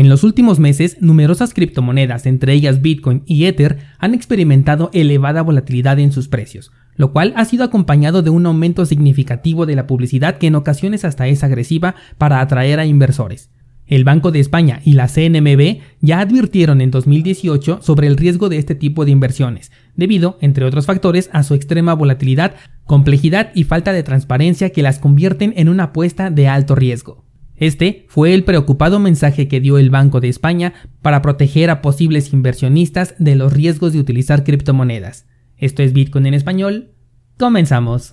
En los últimos meses, numerosas criptomonedas, entre ellas Bitcoin y Ether, han experimentado elevada volatilidad en sus precios, lo cual ha sido acompañado de un aumento significativo de la publicidad que en ocasiones hasta es agresiva para atraer a inversores. El Banco de España y la CNMB ya advirtieron en 2018 sobre el riesgo de este tipo de inversiones, debido, entre otros factores, a su extrema volatilidad, complejidad y falta de transparencia que las convierten en una apuesta de alto riesgo. Este fue el preocupado mensaje que dio el Banco de España para proteger a posibles inversionistas de los riesgos de utilizar criptomonedas. Esto es Bitcoin en español. Comenzamos.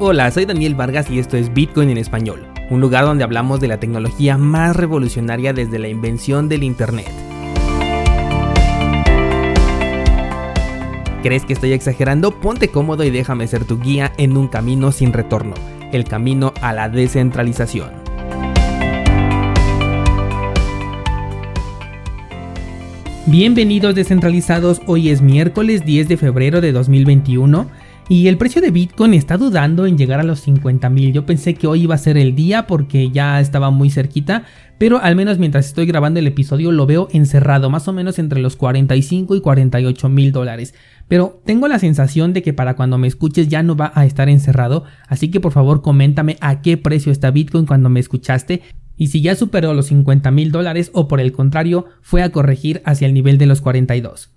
Hola, soy Daniel Vargas y esto es Bitcoin en español, un lugar donde hablamos de la tecnología más revolucionaria desde la invención del Internet. ¿Crees que estoy exagerando? Ponte cómodo y déjame ser tu guía en un camino sin retorno, el camino a la descentralización. Bienvenidos descentralizados, hoy es miércoles 10 de febrero de 2021 y el precio de Bitcoin está dudando en llegar a los 50 mil. Yo pensé que hoy iba a ser el día porque ya estaba muy cerquita, pero al menos mientras estoy grabando el episodio lo veo encerrado, más o menos entre los 45 y 48 mil dólares. Pero tengo la sensación de que para cuando me escuches ya no va a estar encerrado, así que por favor coméntame a qué precio está Bitcoin cuando me escuchaste y si ya superó los 50 mil dólares o por el contrario fue a corregir hacia el nivel de los 42.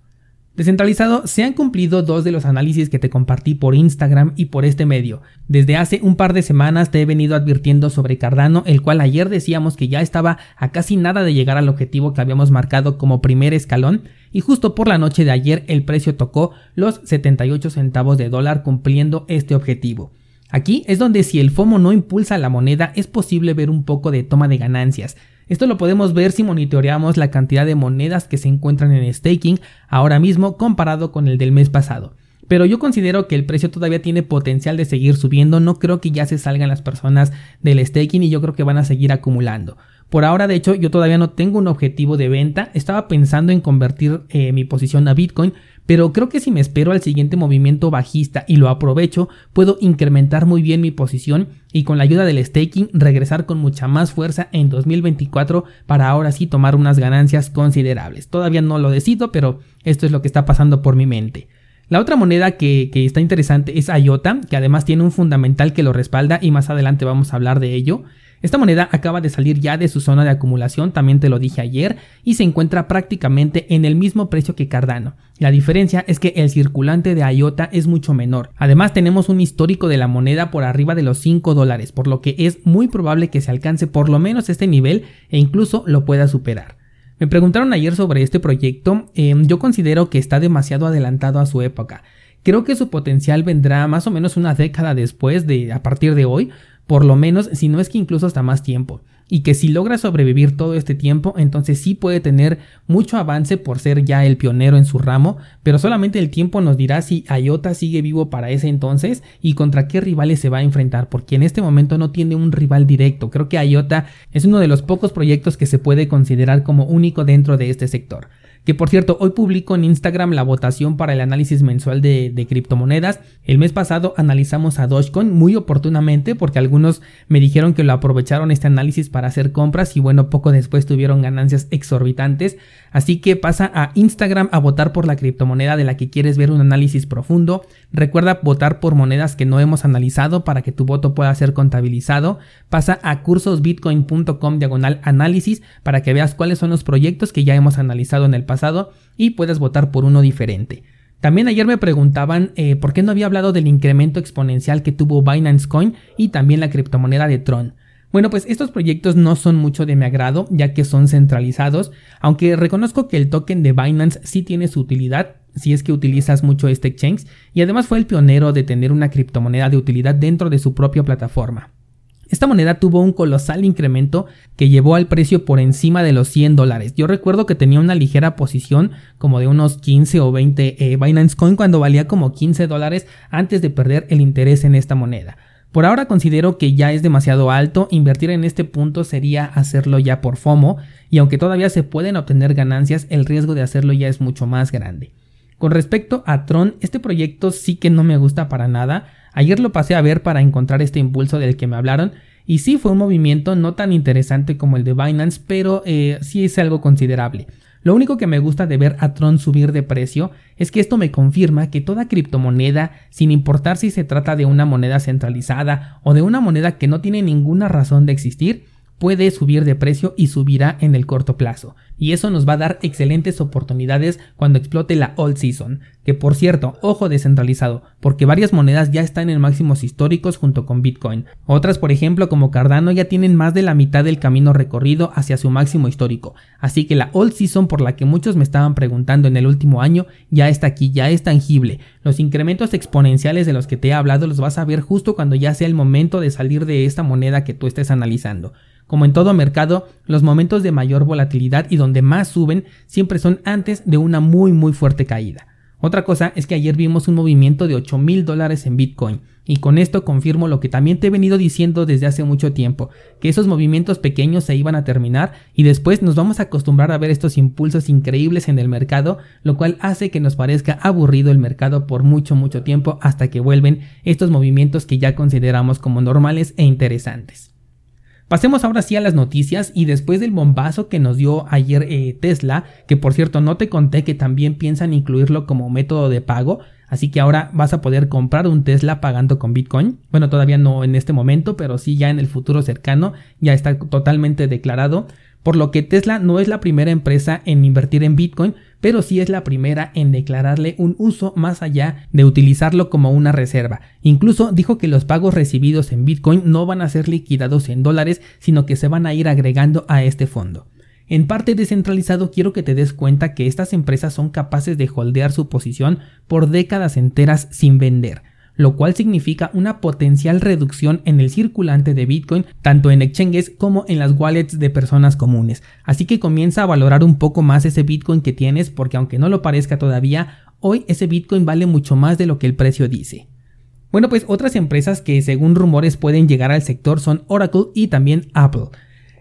Descentralizado, se han cumplido dos de los análisis que te compartí por Instagram y por este medio. Desde hace un par de semanas te he venido advirtiendo sobre Cardano, el cual ayer decíamos que ya estaba a casi nada de llegar al objetivo que habíamos marcado como primer escalón, y justo por la noche de ayer el precio tocó los 78 centavos de dólar cumpliendo este objetivo. Aquí es donde si el FOMO no impulsa la moneda es posible ver un poco de toma de ganancias. Esto lo podemos ver si monitoreamos la cantidad de monedas que se encuentran en staking ahora mismo comparado con el del mes pasado. Pero yo considero que el precio todavía tiene potencial de seguir subiendo, no creo que ya se salgan las personas del staking y yo creo que van a seguir acumulando. Por ahora, de hecho, yo todavía no tengo un objetivo de venta. Estaba pensando en convertir eh, mi posición a Bitcoin, pero creo que si me espero al siguiente movimiento bajista y lo aprovecho, puedo incrementar muy bien mi posición y con la ayuda del staking regresar con mucha más fuerza en 2024 para ahora sí tomar unas ganancias considerables. Todavía no lo decido, pero esto es lo que está pasando por mi mente. La otra moneda que, está interesante es IOTA, que además tiene un fundamental que lo respalda y más adelante vamos a hablar de ello. Esta moneda acaba de salir ya de su zona de acumulación, también te lo dije ayer, y se encuentra prácticamente en el mismo precio que Cardano. La diferencia es que el circulante de IOTA es mucho menor. Además tenemos un histórico de la moneda por arriba de los 5 dólares, por lo que es muy probable que se alcance por lo menos este nivel e incluso lo pueda superar. Me preguntaron ayer sobre este proyecto, em, yo considero que está demasiado adelantado a su época. Creo que su potencial vendrá más o menos una década después de a partir de hoy, por lo menos si no es que incluso hasta más tiempo. Y que si logra sobrevivir todo este tiempo, entonces sí puede tener mucho avance por ser ya el pionero en su ramo, pero solamente el tiempo nos dirá si IOTA sigue vivo para ese entonces y contra qué rivales se va a enfrentar, porque en este momento no tiene un rival directo. Creo que IOTA es uno de los pocos proyectos que se puede considerar como único dentro de este sector. Que por cierto, hoy publico en Instagram la votación para el análisis mensual de, criptomonedas. El mes pasado analizamos a Dogecoin muy oportunamente porque algunos me dijeron que lo aprovecharon este análisis para hacer compras y bueno, poco después tuvieron ganancias exorbitantes. Así que pasa a Instagram a votar por la criptomoneda de la que quieres ver un análisis profundo. Recuerda votar por monedas que no hemos analizado para que tu voto pueda ser contabilizado. Pasa a cursosbitcoin.com diagonal análisis para que veas cuáles son los proyectos que ya hemos analizado en el pasado y puedes votar por uno diferente. También ayer me preguntaban eh, por qué no había hablado del incremento exponencial que tuvo Binance Coin y también la criptomoneda de Tron. Bueno, pues estos proyectos no son mucho de mi agrado, ya que son centralizados, aunque reconozco que el token de Binance sí tiene su utilidad, si es que utilizas mucho este exchange, y además fue el pionero de tener una criptomoneda de utilidad dentro de su propia plataforma. Esta moneda tuvo un colosal incremento que llevó al precio por encima de los 100 dólares. Yo recuerdo que tenía una ligera posición como de unos 15 o 20 eh, Binance Coin cuando valía como 15 dólares antes de perder el interés en esta moneda. Por ahora considero que ya es demasiado alto, invertir en este punto sería hacerlo ya por FOMO y aunque todavía se pueden obtener ganancias, el riesgo de hacerlo ya es mucho más grande. Con respecto a Tron, este proyecto sí que no me gusta para nada. Ayer lo pasé a ver para encontrar este impulso del que me hablaron y sí fue un movimiento no tan interesante como el de Binance, pero eh, sí es algo considerable. Lo único que me gusta de ver a Tron subir de precio es que esto me confirma que toda criptomoneda, sin importar si se trata de una moneda centralizada o de una moneda que no tiene ninguna razón de existir, puede subir de precio y subirá en el corto plazo. Y eso nos va a dar excelentes oportunidades cuando explote la All Season. Que por cierto, ojo descentralizado, porque varias monedas ya están en máximos históricos junto con Bitcoin. Otras, por ejemplo, como Cardano, ya tienen más de la mitad del camino recorrido hacia su máximo histórico. Así que la All Season por la que muchos me estaban preguntando en el último año ya está aquí, ya es tangible. Los incrementos exponenciales de los que te he hablado los vas a ver justo cuando ya sea el momento de salir de esta moneda que tú estés analizando. Como en todo mercado, los momentos de mayor volatilidad y donde más suben siempre son antes de una muy muy fuerte caída. Otra cosa es que ayer vimos un movimiento de 8 mil dólares en Bitcoin y con esto confirmo lo que también te he venido diciendo desde hace mucho tiempo, que esos movimientos pequeños se iban a terminar y después nos vamos a acostumbrar a ver estos impulsos increíbles en el mercado, lo cual hace que nos parezca aburrido el mercado por mucho mucho tiempo hasta que vuelven estos movimientos que ya consideramos como normales e interesantes. Pasemos ahora sí a las noticias y después del bombazo que nos dio ayer eh, Tesla, que por cierto no te conté que también piensan incluirlo como método de pago, así que ahora vas a poder comprar un Tesla pagando con Bitcoin. Bueno, todavía no en este momento, pero sí ya en el futuro cercano, ya está totalmente declarado por lo que Tesla no es la primera empresa en invertir en Bitcoin, pero sí es la primera en declararle un uso más allá de utilizarlo como una reserva. Incluso dijo que los pagos recibidos en Bitcoin no van a ser liquidados en dólares, sino que se van a ir agregando a este fondo. En parte descentralizado quiero que te des cuenta que estas empresas son capaces de holdear su posición por décadas enteras sin vender lo cual significa una potencial reducción en el circulante de Bitcoin tanto en exchanges como en las wallets de personas comunes. Así que comienza a valorar un poco más ese Bitcoin que tienes porque aunque no lo parezca todavía, hoy ese Bitcoin vale mucho más de lo que el precio dice. Bueno, pues otras empresas que según rumores pueden llegar al sector son Oracle y también Apple.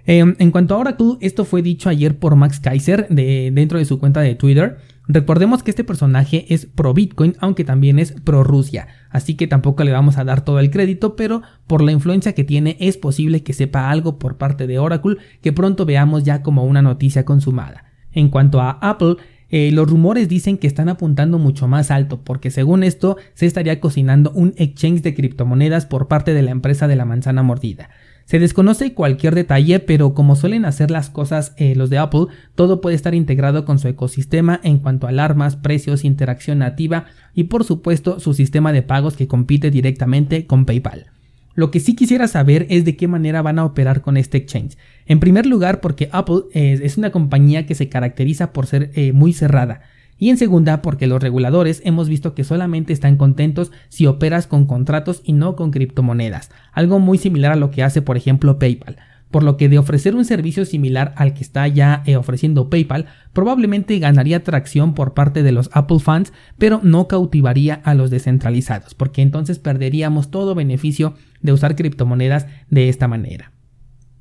Em, en cuanto a Oracle, esto fue dicho ayer por Max Kaiser de, dentro de su cuenta de Twitter. Recordemos que este personaje es pro Bitcoin, aunque también es pro Rusia, así que tampoco le vamos a dar todo el crédito, pero por la influencia que tiene es posible que sepa algo por parte de Oracle que pronto veamos ya como una noticia consumada. En cuanto a Apple, eh, los rumores dicen que están apuntando mucho más alto, porque según esto se estaría cocinando un exchange de criptomonedas por parte de la empresa de la manzana mordida. Se desconoce cualquier detalle, pero como suelen hacer las cosas eh, los de Apple, todo puede estar integrado con su ecosistema en cuanto a alarmas, precios, interacción nativa y por supuesto su sistema de pagos que compite directamente con PayPal. Lo que sí quisiera saber es de qué manera van a operar con este exchange. En primer lugar, porque Apple eh, es una compañía que se caracteriza por ser eh, muy cerrada. Y en segunda, porque los reguladores hemos visto que solamente están contentos si operas con contratos y no con criptomonedas, algo muy similar a lo que hace por ejemplo PayPal. Por lo que de ofrecer un servicio similar al que está ya eh, ofreciendo PayPal, probablemente ganaría tracción por parte de los Apple fans, pero no cautivaría a los descentralizados, porque entonces perderíamos todo beneficio de usar criptomonedas de esta manera.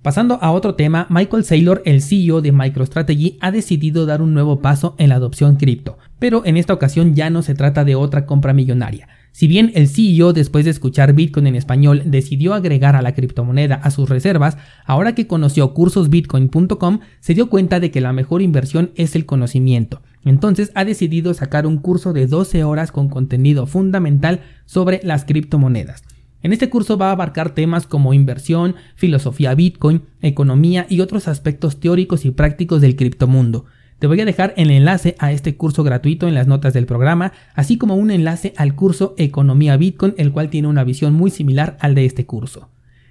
Pasando a otro tema, Michael Saylor, el CEO de MicroStrategy, ha decidido dar un nuevo paso en la adopción cripto, pero en esta ocasión ya no se trata de otra compra millonaria. Si bien el CEO después de escuchar Bitcoin en español decidió agregar a la criptomoneda a sus reservas, ahora que conoció cursosbitcoin.com se dio cuenta de que la mejor inversión es el conocimiento. Entonces ha decidido sacar un curso de 12 horas con contenido fundamental sobre las criptomonedas. En este curso va a abarcar temas como inversión, filosofía Bitcoin, economía y otros aspectos teóricos y prácticos del criptomundo. Te voy a dejar el enlace a este curso gratuito en las notas del programa, así como un enlace al curso Economía Bitcoin, el cual tiene una visión muy similar al de este curso.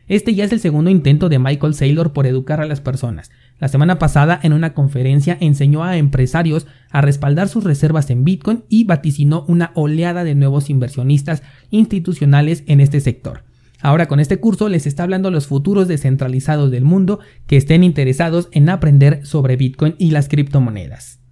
Este ya es el segundo intento de Michael Saylor por educar a las personas. La semana pasada en una conferencia enseñó a empresarios a respaldar sus reservas en Bitcoin y vaticinó una oleada de nuevos inversionistas institucionales en este sector. Ahora con este curso les está hablando a los futuros descentralizados del mundo que estén interesados en aprender sobre Bitcoin y las criptomonedas.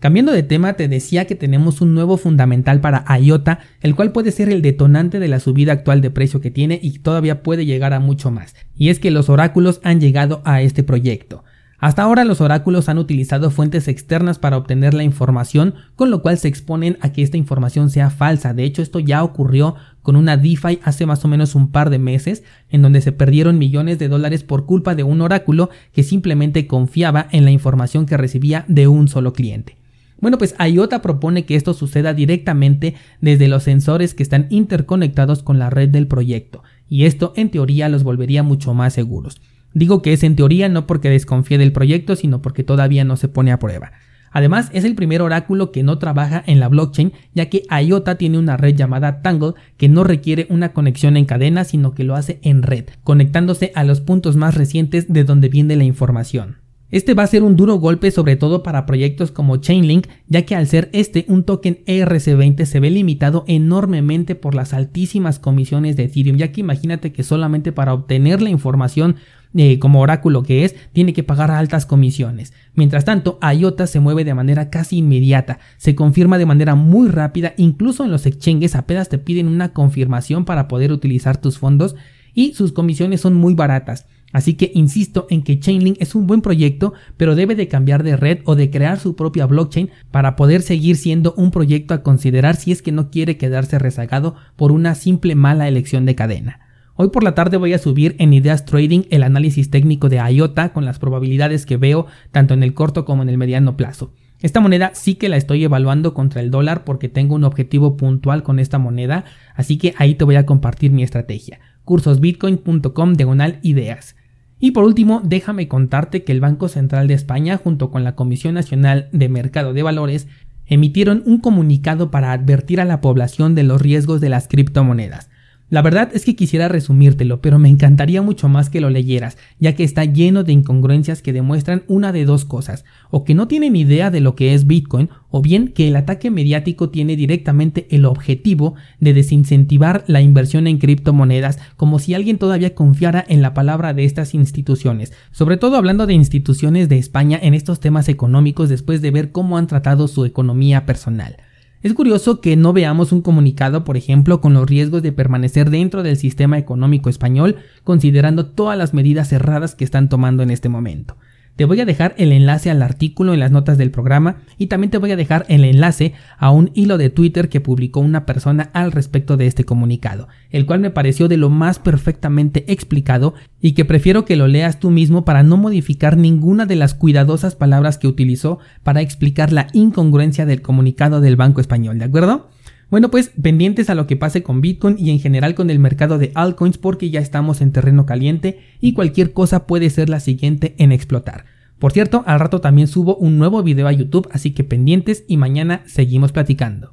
Cambiando de tema, te decía que tenemos un nuevo fundamental para IOTA, el cual puede ser el detonante de la subida actual de precio que tiene y todavía puede llegar a mucho más. Y es que los oráculos han llegado a este proyecto. Hasta ahora los oráculos han utilizado fuentes externas para obtener la información, con lo cual se exponen a que esta información sea falsa. De hecho, esto ya ocurrió con una DeFi hace más o menos un par de meses, en donde se perdieron millones de dólares por culpa de un oráculo que simplemente confiaba en la información que recibía de un solo cliente. Bueno, pues IOTA propone que esto suceda directamente desde los sensores que están interconectados con la red del proyecto, y esto en teoría los volvería mucho más seguros. Digo que es en teoría no porque desconfíe del proyecto, sino porque todavía no se pone a prueba. Además, es el primer oráculo que no trabaja en la blockchain, ya que IOTA tiene una red llamada Tangle que no requiere una conexión en cadena, sino que lo hace en red, conectándose a los puntos más recientes de donde viene la información. Este va a ser un duro golpe sobre todo para proyectos como Chainlink, ya que al ser este un token ERC20 se ve limitado enormemente por las altísimas comisiones de Ethereum, ya que imagínate que solamente para obtener la información eh, como oráculo que es, tiene que pagar altas comisiones. Mientras tanto, IOTA se mueve de manera casi inmediata, se confirma de manera muy rápida, incluso en los exchanges apenas te piden una confirmación para poder utilizar tus fondos y sus comisiones son muy baratas. Así que insisto en que Chainlink es un buen proyecto, pero debe de cambiar de red o de crear su propia blockchain para poder seguir siendo un proyecto a considerar si es que no quiere quedarse rezagado por una simple mala elección de cadena. Hoy por la tarde voy a subir en Ideas Trading el análisis técnico de IOTA con las probabilidades que veo tanto en el corto como en el mediano plazo. Esta moneda sí que la estoy evaluando contra el dólar porque tengo un objetivo puntual con esta moneda, así que ahí te voy a compartir mi estrategia. cursosbitcoin.com diagonal ideas. Y por último, déjame contarte que el Banco Central de España junto con la Comisión Nacional de Mercado de Valores emitieron un comunicado para advertir a la población de los riesgos de las criptomonedas. La verdad es que quisiera resumírtelo, pero me encantaría mucho más que lo leyeras, ya que está lleno de incongruencias que demuestran una de dos cosas, o que no tienen idea de lo que es Bitcoin, o bien que el ataque mediático tiene directamente el objetivo de desincentivar la inversión en criptomonedas, como si alguien todavía confiara en la palabra de estas instituciones, sobre todo hablando de instituciones de España en estos temas económicos después de ver cómo han tratado su economía personal. Es curioso que no veamos un comunicado, por ejemplo, con los riesgos de permanecer dentro del sistema económico español, considerando todas las medidas cerradas que están tomando en este momento. Te voy a dejar el enlace al artículo en las notas del programa y también te voy a dejar el enlace a un hilo de Twitter que publicó una persona al respecto de este comunicado, el cual me pareció de lo más perfectamente explicado y que prefiero que lo leas tú mismo para no modificar ninguna de las cuidadosas palabras que utilizó para explicar la incongruencia del comunicado del Banco Español, ¿de acuerdo? Bueno, pues pendientes a lo que pase con Bitcoin y en general con el mercado de altcoins porque ya estamos en terreno caliente y cualquier cosa puede ser la siguiente en explotar. Por cierto, al rato también subo un nuevo video a YouTube, así que pendientes y mañana seguimos platicando.